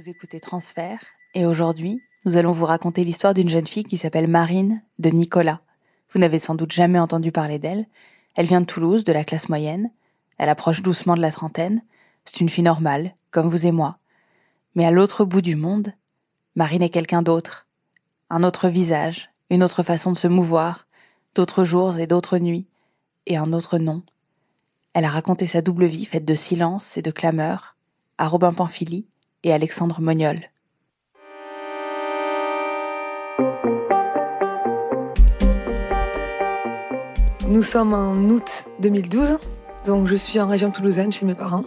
Vous écoutez Transfert et aujourd'hui, nous allons vous raconter l'histoire d'une jeune fille qui s'appelle Marine de Nicolas. Vous n'avez sans doute jamais entendu parler d'elle. Elle vient de Toulouse, de la classe moyenne. Elle approche doucement de la trentaine. C'est une fille normale, comme vous et moi. Mais à l'autre bout du monde, Marine est quelqu'un d'autre. Un autre visage, une autre façon de se mouvoir, d'autres jours et d'autres nuits, et un autre nom. Elle a raconté sa double vie faite de silence et de clameur à Robin Pamphili et Alexandre Mognol. Nous sommes en août 2012, donc je suis en région toulousaine chez mes parents.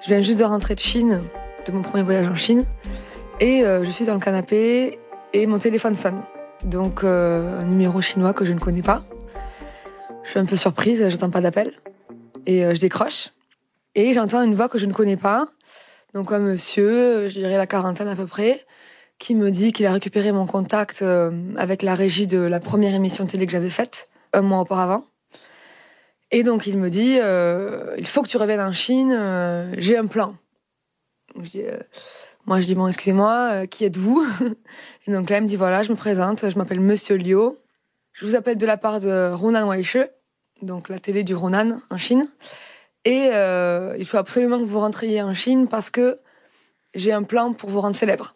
Je viens juste de rentrer de Chine, de mon premier voyage en Chine, et euh, je suis dans le canapé et mon téléphone sonne. Donc euh, un numéro chinois que je ne connais pas. Je suis un peu surprise, j'attends pas d'appel et euh, je décroche et j'entends une voix que je ne connais pas. Donc un monsieur, je dirais la quarantaine à peu près, qui me dit qu'il a récupéré mon contact euh, avec la régie de la première émission télé que j'avais faite un mois auparavant. Et donc il me dit, euh, il faut que tu reviennes en Chine, euh, j'ai un plan. Donc, je dis, euh, moi je dis, bon excusez-moi, euh, qui êtes-vous? Et donc là il me dit, voilà, je me présente, je m'appelle Monsieur Liu. Je vous appelle de la part de Ronan Weiche, donc la télé du Ronan en Chine. Et euh, il faut absolument que vous rentriez en Chine parce que j'ai un plan pour vous rendre célèbre.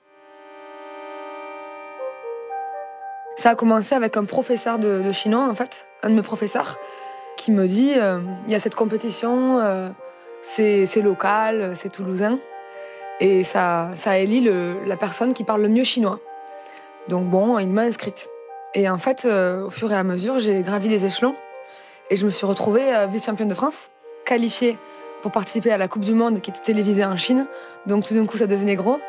Ça a commencé avec un professeur de, chinois, en fait, un de mes professeurs, qui me dit euh, il y a cette compétition, euh, c'est local, c'est toulousain, et ça, ça élit la personne qui parle le mieux chinois. Donc bon, il m'a inscrite. Et en fait, au fur et à mesure, j'ai gravi les échelons et je me suis retrouvée vice-championne de France, qualifiée pour participer à la Coupe du Monde qui était télévisée en Chine. Donc tout d'un coup, ça devenait gros.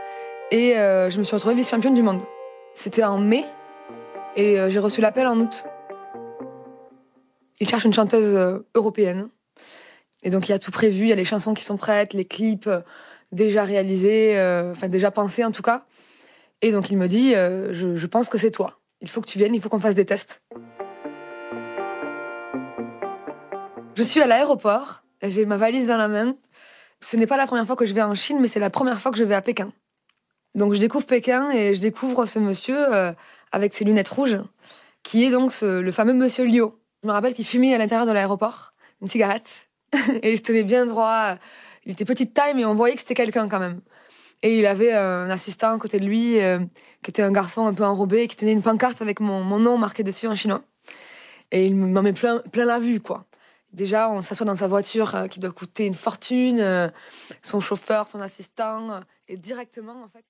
Et euh, je me suis retrouvée vice-championne du monde. C'était en mai et euh, j'ai reçu l'appel en août. Ils cherchent une chanteuse euh, européenne. Et donc il y a tout prévu, il y a les chansons qui sont prêtes, les clips déjà réalisés, enfin déjà pensés en tout cas. Et donc il me dit, je pense que c'est toi. Il faut que tu viennes, il faut qu'on fasse des tests. Je suis à l'aéroport, j'ai ma valise dans la main. Ce n'est pas la première fois que je vais en Chine, mais c'est la première fois que je vais à Pékin. Donc je découvre Pékin et je découvre ce monsieur euh, avec ses lunettes rouges, qui est donc ce- le fameux monsieur Liu. Je me rappelle qu'il fumait à l'intérieur de l'aéroport, une cigarette, et il se tenait bien droit. Il était petite taille, mais on voyait que c'était quelqu'un quand même. Et il avait un assistant à côté de lui, euh, qui était un garçon un peu enrobé, qui tenait une pancarte avec mon, mon nom marqué dessus en chinois. Et il m'en met plein, plein la vue, quoi. Déjà, on s'assoit dans sa voiture euh, qui doit coûter une fortune, euh, son chauffeur, son assistant, euh, et directement, en fait.